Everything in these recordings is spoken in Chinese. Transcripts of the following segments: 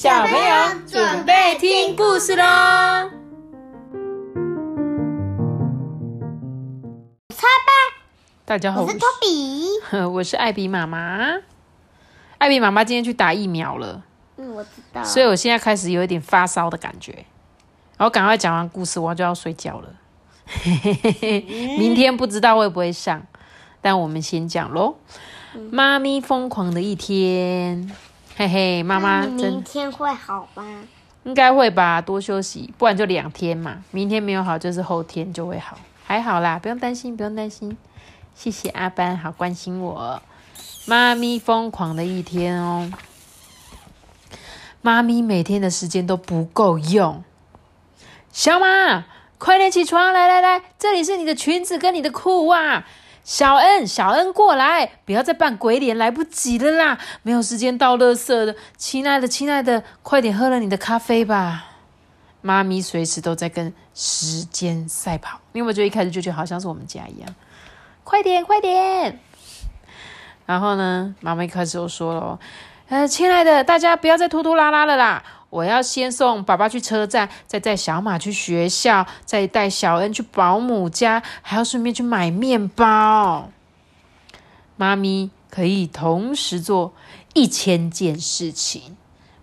小朋友准备听故事喽！猜吧，大家好，我是托比。我是艾比妈妈。艾比妈妈今天去打疫苗了，嗯，我知道。所以我现在开始有一点发烧的感觉。然后赶快讲完故事，我就要睡觉了。明天不知道会不会上，但我们先讲喽。妈咪疯狂的一天，嘿嘿，妈妈明天会好吗？应该会吧，多休息，不然就两天嘛。明天没有好，就是后天就会好，还好啦，不用担心，不用担心。谢谢阿班，好关心我。妈咪疯狂的一天哦，妈咪每天的时间都不够用。小马，快点起床，来来来，这里是你的裙子跟你的裤袜。小恩，小恩过来，不要再扮鬼脸，来不及了啦，没有时间倒垃圾的。亲爱的，亲爱的，快点喝了你的咖啡吧。妈咪随时都在跟时间赛跑，因为我就一开始就觉得好像是我们家一样。快点，快点。然后呢，妈妈一开始就说了：“呃，亲爱的，大家不要再拖拖拉拉了啦。”我要先送爸爸去车站，再带小马去学校，再带小恩去保姆家，还要顺便去买面包。妈咪可以同时做一千件事情。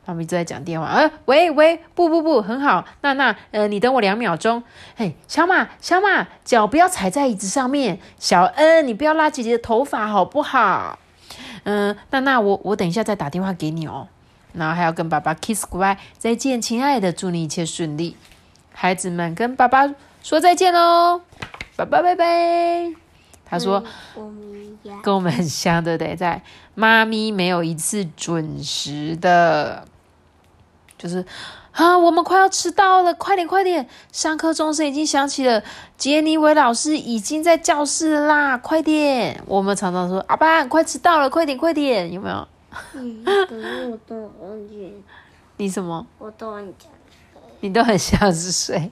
妈咪正在讲电话，呃，喂喂，不不不，很好，娜娜，呃，你等我两秒钟。嘿，小马，小马，脚不要踩在椅子上面。小恩，你不要拉姐姐的头发，好不好？嗯，娜娜，我我等一下再打电话给你哦。然后还要跟爸爸 kiss goodbye，再见，亲爱的，祝你一切顺利。孩子们跟爸爸说再见喽，爸爸拜拜。他说，跟我们很像，对不对？在妈咪没有一次准时的，就是啊，我们快要迟到了，快点快点，上课钟声已经响起了，杰尼维老师已经在教室啦，快点。我们常常说，阿爸快迟到了，快点快点，有没有？嗯，可是我都忘记。你什么？我都很想睡。你都很想是睡，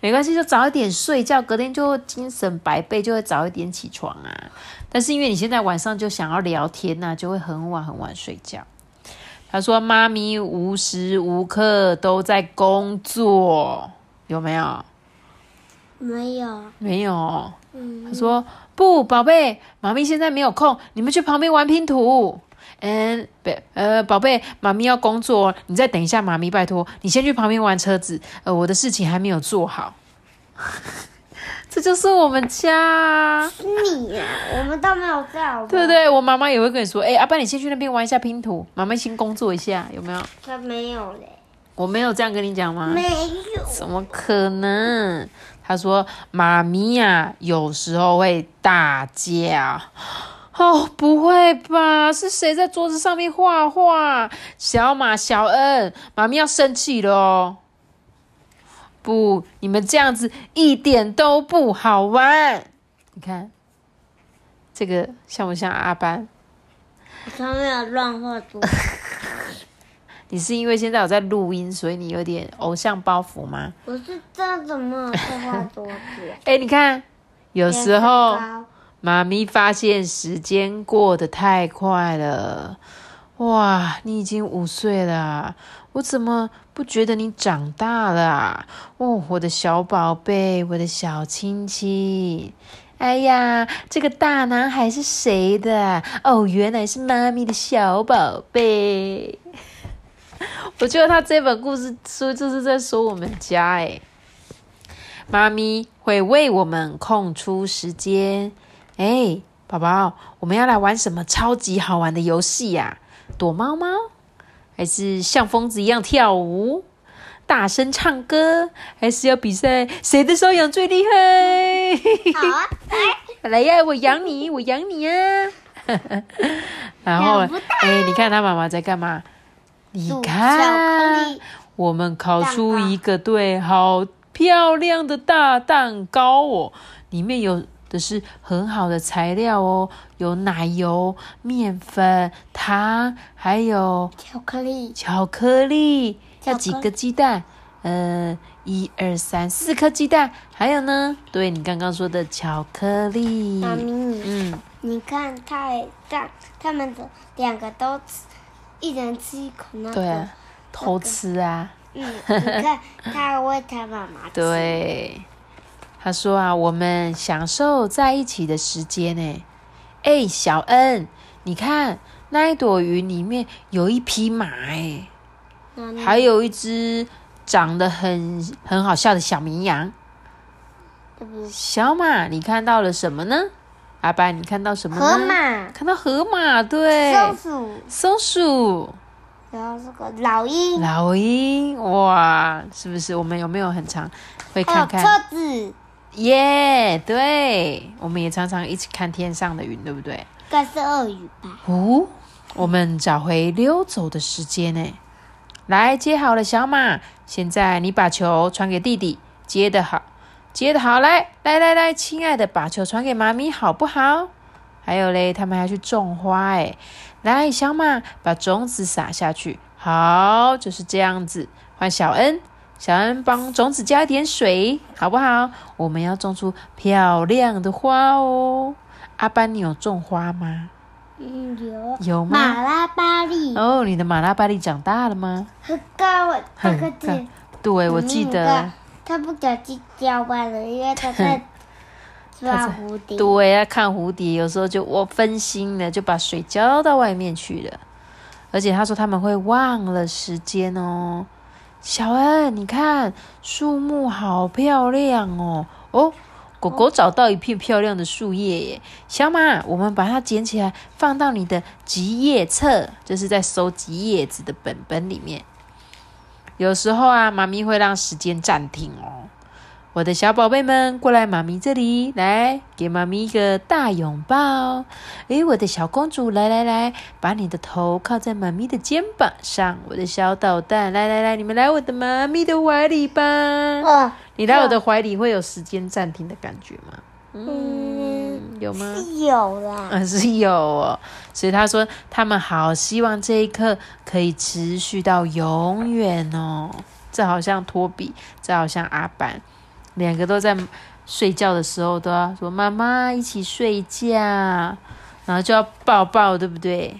没关系，就早一点睡觉，隔天就精神百倍，就会早一点起床啊。但是因为你现在晚上就想要聊天呐，就会很晚很晚睡觉。他说：“妈咪无时无刻都在工作，有没有？没有，没有。嗯，他说不，宝贝，妈咪现在没有空，你们去旁边玩拼图。”嗯，贝呃，宝贝，妈咪要工作，你再等一下，妈咪拜托，你先去旁边玩车子。呃，我的事情还没有做好。这就是我们家。是你呀，我们都没有在。对不对？我妈妈也会跟你说，哎，阿爸，你先去那边玩一下拼图，妈妈先工作一下，有没有？他没有嘞。我没有这样跟你讲吗？没有。怎么可能？他说，妈咪呀，有时候会打架。哦，不会吧？是谁在桌子上面画画？小马、小恩，妈咪要生气了哦！不，你们这样子一点都不好玩。你看，这个像不像阿班？他没有乱画桌。你是因为现在我在录音，所以你有点偶像包袱吗？我是这怎么在画桌子？哎，你看，有时候。妈咪发现时间过得太快了，哇！你已经五岁了，我怎么不觉得你长大了？哦，我的小宝贝，我的小亲亲，哎呀，这个大男孩是谁的？哦，原来是妈咪的小宝贝。我觉得他这本故事书就是在说我们家，哎，妈咪会为我们空出时间。哎，宝宝，我们要来玩什么超级好玩的游戏呀？躲猫猫，还是像疯子一样跳舞、大声唱歌，还是要比赛谁的手痒最厉害？好啊，来呀，我养你，我养你啊！然后，哎，你看他妈妈在干嘛？你看，我们烤出一个对，好漂亮的大蛋糕哦，里面有。的是很好的材料哦，有奶油、面粉、糖，还有巧克力。巧克力要几个鸡蛋？呃，一二三，四颗鸡蛋。还有呢？对你刚刚说的巧克力。妈咪，嗯，你看，太大，他们的两个都吃一人吃一口那个。对啊，偷吃啊。嗯，你看他喂他妈妈吃。对，他说啊，我们享受在一起的时间呢。哎，小恩，你看那一朵云里面有一匹马哎，还有一只长得很很好笑的小绵羊。小马，你看到了什么呢？阿白，你看到什么呢？河马、看到河马，对，松鼠，松鼠、然后这个老鹰，老鹰，哇，是不是？我们有没有很长会还有看看？车子，耶对，我们也常常一起看天上的云，对不对？该是鳄鱼吧？哦，我们找回溜走的时间呢。来，接好了，小马，现在你把球传给弟弟，接得好，接得好，来，来，来，来，亲爱的，把球传给妈咪，好不好？还有嘞，他们还要去种花，哎，来，小马，把种子撒下去，好，就是这样子。换小恩，小恩帮种子加一点水，好不好？我们要种出漂亮的花哦。阿班，你有种花吗？嗯，有有吗？马拉巴利，哦，你的马拉巴利长大了吗？很高很高。对，我记得嗯。他不小心浇完了，因为他在抓蝴蝶。对啊，看蝴蝶有时候就我分心了，就把水浇到外面去了。而且他说他们会忘了时间哦。小恩，你看树木好漂亮哦。哦，狗狗找到一片漂亮的树叶耶。小马，我们把它捡起来，放到你的集叶册，就是在收集叶子的本本里面。有时候啊，妈咪会让时间暂停哦。我的小宝贝们，过来妈咪这里，来给妈咪一个大拥抱。诶，我的小公主，来来来，把你的头靠在妈咪的肩膀上。我的小捣蛋，来来来，你们来我的妈咪的怀里吧。哦，你来我的怀里会有时间暂停的感觉吗？嗯，有吗？是有啦。啊，是有哦。所以他说，他们好希望这一刻可以持续到永远哦。这好像托比，这好像阿班，两个都在睡觉的时候都要说妈妈一起睡觉，然后就要抱抱，对不对？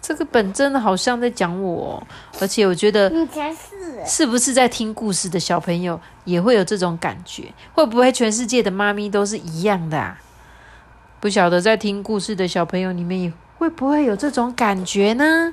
这个本真的好像在讲我哦，而且我觉得你才是。是不是在听故事的小朋友也会有这种感觉？会不会全世界的妈咪都是一样的啊？不晓得在听故事的小朋友，里面也会不会有这种感觉呢？